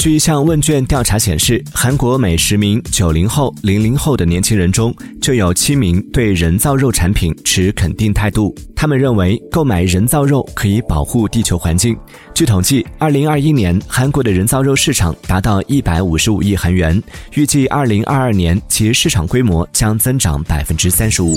据一项问卷调查显示韩国每十名九零后零零后的年轻人中就有七名对人造肉产品持肯定态度。他们认为购买人造肉可以保护地球环境。据统计二零二一年韩国的人造肉市场达到一百五十五亿韩元预计二零二二年其市场规模将增长百分之三十五。